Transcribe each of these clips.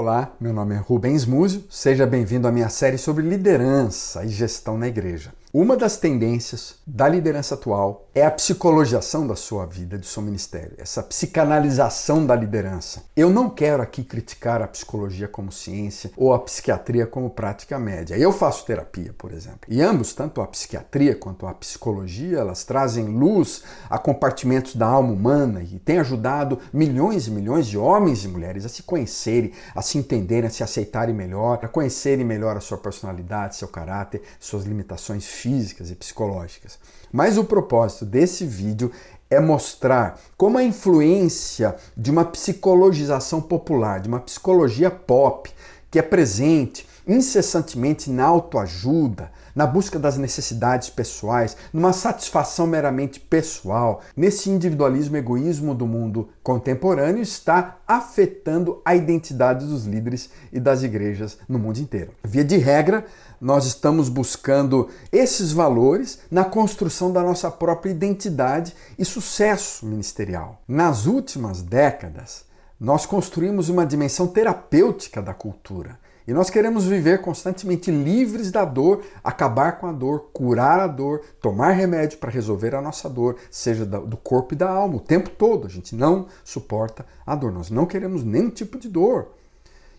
Olá, meu nome é Rubens Múzio, seja bem-vindo à minha série sobre liderança e gestão na igreja. Uma das tendências da liderança atual é a psicologização da sua vida, do seu ministério, essa psicanalização da liderança. Eu não quero aqui criticar a psicologia como ciência ou a psiquiatria como prática média. Eu faço terapia, por exemplo. E ambos, tanto a psiquiatria quanto a psicologia, elas trazem luz a compartimentos da alma humana e têm ajudado milhões e milhões de homens e mulheres a se conhecerem, a se entenderem, a se aceitarem melhor, a conhecerem melhor a sua personalidade, seu caráter, suas limitações físicas e psicológicas. Mas o propósito desse vídeo é mostrar como a influência de uma psicologização popular, de uma psicologia pop, que é presente incessantemente na autoajuda, na busca das necessidades pessoais, numa satisfação meramente pessoal, nesse individualismo egoísmo do mundo contemporâneo está afetando a identidade dos líderes e das igrejas no mundo inteiro. Via de regra, nós estamos buscando esses valores na construção da nossa própria identidade e sucesso ministerial. Nas últimas décadas, nós construímos uma dimensão terapêutica da cultura. E nós queremos viver constantemente livres da dor, acabar com a dor, curar a dor, tomar remédio para resolver a nossa dor, seja do corpo e da alma, o tempo todo. A gente não suporta a dor, nós não queremos nenhum tipo de dor.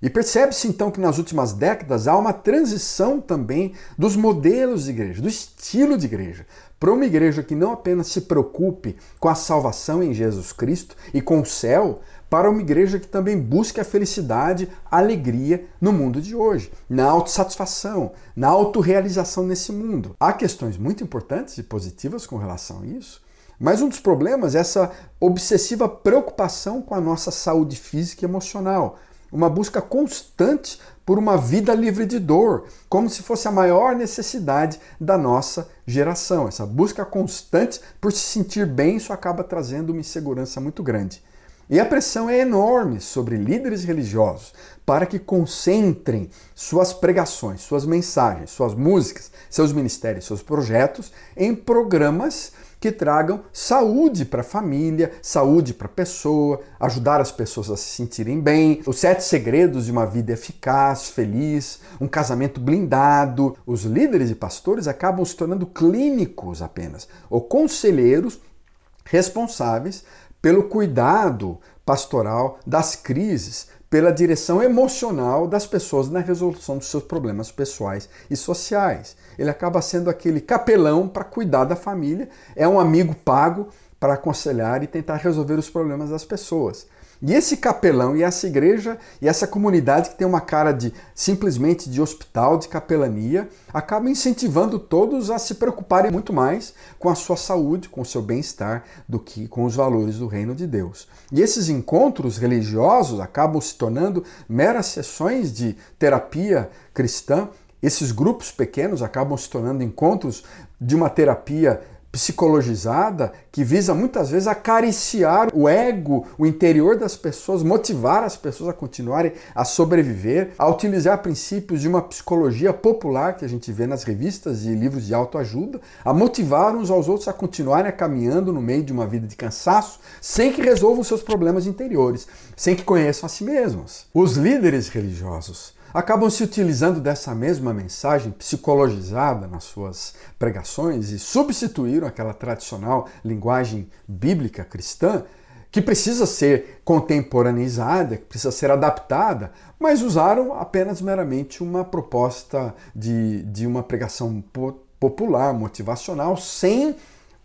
E percebe-se então que nas últimas décadas há uma transição também dos modelos de igreja, do estilo de igreja, para uma igreja que não apenas se preocupe com a salvação em Jesus Cristo e com o céu, para uma igreja que também busque a felicidade, a alegria no mundo de hoje, na autossatisfação, na autorrealização nesse mundo. Há questões muito importantes e positivas com relação a isso, mas um dos problemas é essa obsessiva preocupação com a nossa saúde física e emocional, uma busca constante por uma vida livre de dor, como se fosse a maior necessidade da nossa geração. Essa busca constante por se sentir bem, isso acaba trazendo uma insegurança muito grande. E a pressão é enorme sobre líderes religiosos para que concentrem suas pregações, suas mensagens, suas músicas, seus ministérios, seus projetos em programas que tragam saúde para a família, saúde para a pessoa, ajudar as pessoas a se sentirem bem, os sete segredos de uma vida eficaz, feliz, um casamento blindado. Os líderes e pastores acabam se tornando clínicos apenas, ou conselheiros responsáveis pelo cuidado pastoral das crises, pela direção emocional das pessoas na resolução dos seus problemas pessoais e sociais. Ele acaba sendo aquele capelão para cuidar da família, é um amigo pago para aconselhar e tentar resolver os problemas das pessoas. E esse capelão e essa igreja e essa comunidade que tem uma cara de simplesmente de hospital, de capelania, acaba incentivando todos a se preocuparem muito mais com a sua saúde, com o seu bem-estar, do que com os valores do reino de Deus. E esses encontros religiosos acabam se tornando meras sessões de terapia cristã. Esses grupos pequenos acabam se tornando encontros de uma terapia psicologizada que visa muitas vezes acariciar o ego, o interior das pessoas, motivar as pessoas a continuarem a sobreviver, a utilizar princípios de uma psicologia popular que a gente vê nas revistas e livros de autoajuda, a motivar uns aos outros a continuarem caminhando no meio de uma vida de cansaço, sem que resolvam seus problemas interiores, sem que conheçam a si mesmos. Os líderes religiosos acabam se utilizando dessa mesma mensagem psicologizada nas suas pregações e substituíram aquela tradicional linguagem bíblica cristã que precisa ser contemporaneizada, que precisa ser adaptada, mas usaram apenas meramente uma proposta de, de uma pregação popular, motivacional, sem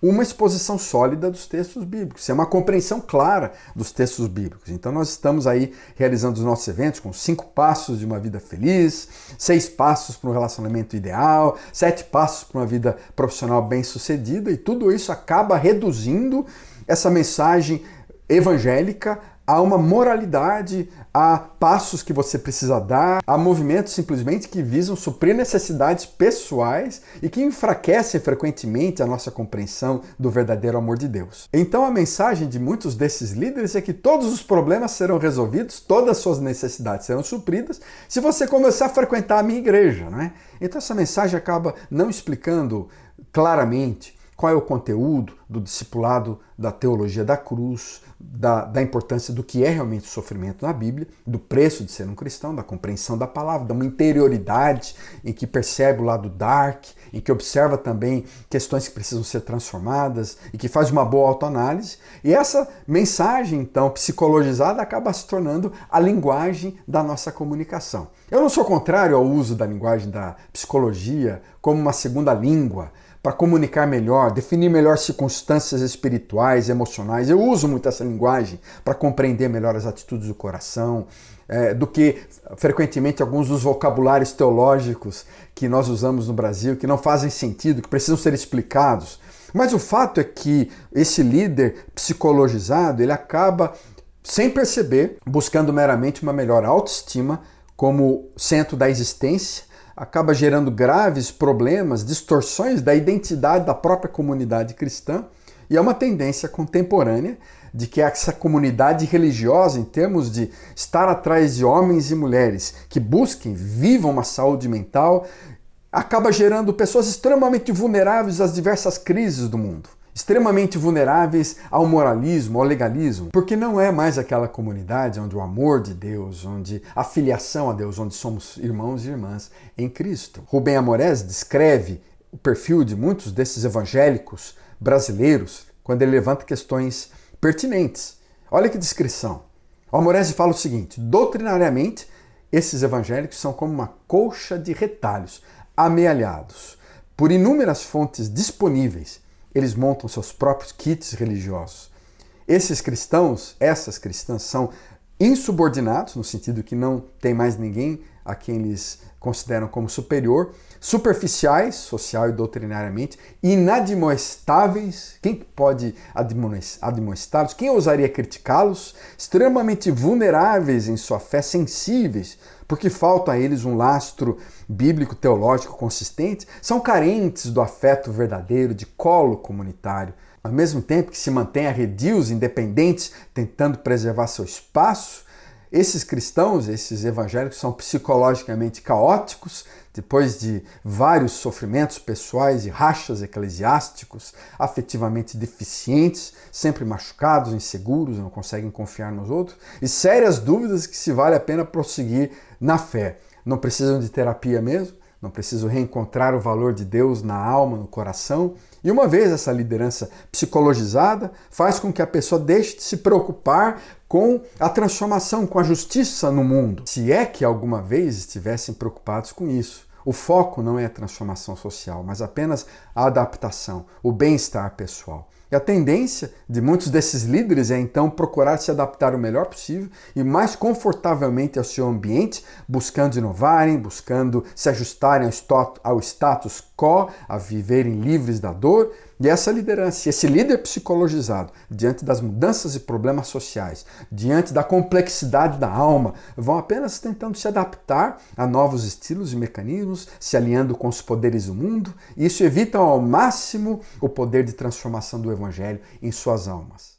uma exposição sólida dos textos bíblicos, é uma compreensão clara dos textos bíblicos. Então nós estamos aí realizando os nossos eventos com cinco passos de uma vida feliz, seis passos para um relacionamento ideal, sete passos para uma vida profissional bem-sucedida e tudo isso acaba reduzindo essa mensagem evangélica há uma moralidade, há passos que você precisa dar, há movimentos simplesmente que visam suprir necessidades pessoais e que enfraquecem frequentemente a nossa compreensão do verdadeiro amor de Deus. Então a mensagem de muitos desses líderes é que todos os problemas serão resolvidos, todas as suas necessidades serão supridas se você começar a frequentar a minha igreja, não é? Então essa mensagem acaba não explicando claramente qual é o conteúdo do discipulado da teologia da cruz, da, da, importância do que é realmente o sofrimento na Bíblia, do preço de ser um cristão, da compreensão da palavra, de uma interioridade em que percebe o lado dark, em que observa também questões que precisam ser transformadas e que faz uma boa autoanálise. E essa mensagem, então, psicologizada, acaba se tornando a linguagem da nossa comunicação. Eu não sou contrário ao uso da linguagem da psicologia como uma segunda língua para comunicar melhor, definir melhor circunstâncias espirituais, emocionais. Eu uso muito essa linguagem para compreender melhor as atitudes do coração, é, do que frequentemente alguns dos vocabulários teológicos que nós usamos no Brasil, que não fazem sentido, que precisam ser explicados. Mas o fato é que esse líder psicologizado, ele acaba, sem perceber, buscando meramente uma melhor autoestima como centro da existência acaba gerando graves problemas, distorções da identidade da própria comunidade cristã, e é uma tendência contemporânea de que essa comunidade religiosa, em termos de estar atrás de homens e mulheres que busquem, vivam uma saúde mental, acaba gerando pessoas extremamente vulneráveis às diversas crises do mundo extremamente vulneráveis ao moralismo, ao legalismo, porque não é mais aquela comunidade onde o amor de Deus, onde a filiação a Deus, onde somos irmãos e irmãs em Cristo. Rubem Amorés descreve o perfil de muitos desses evangélicos brasileiros quando ele levanta questões pertinentes. Olha que descrição. O Amorese fala o seguinte: doutrinariamente, esses evangélicos são como uma colcha de retalhos amealhados por inúmeras fontes disponíveis eles montam seus próprios kits religiosos. Esses cristãos, essas cristãs, são insubordinados, no sentido que não tem mais ninguém a quem eles consideram como superior, superficiais, social e doutrinariamente, inadmoestáveis, quem pode admoestá-los? Quem ousaria criticá-los? Extremamente vulneráveis em sua fé, sensíveis, porque falta a eles um lastro bíblico teológico consistente, são carentes do afeto verdadeiro, de colo comunitário. Ao mesmo tempo que se mantêm arredios, independentes, tentando preservar seu espaço, esses cristãos, esses evangélicos, são psicologicamente caóticos, depois de vários sofrimentos pessoais e rachas eclesiásticos, afetivamente deficientes, sempre machucados, inseguros, não conseguem confiar nos outros, e sérias dúvidas que se vale a pena prosseguir na fé. Não precisam de terapia mesmo, não precisam reencontrar o valor de Deus na alma, no coração. E uma vez essa liderança psicologizada faz com que a pessoa deixe de se preocupar com a transformação, com a justiça no mundo. Se é que alguma vez estivessem preocupados com isso. O foco não é a transformação social, mas apenas a adaptação, o bem-estar pessoal. E a tendência de muitos desses líderes é então procurar se adaptar o melhor possível e mais confortavelmente ao seu ambiente, buscando inovarem, buscando se ajustarem ao status quo, a viverem livres da dor. E essa liderança, esse líder psicologizado, diante das mudanças e problemas sociais, diante da complexidade da alma, vão apenas tentando se adaptar a novos estilos e mecanismos, se alinhando com os poderes do mundo, e isso evita ao máximo o poder de transformação do Evangelho em suas almas.